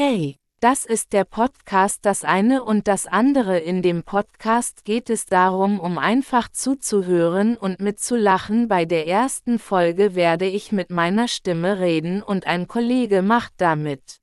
Hey, das ist der Podcast Das eine und das andere. In dem Podcast geht es darum, um einfach zuzuhören und mitzulachen. Bei der ersten Folge werde ich mit meiner Stimme reden und ein Kollege macht damit.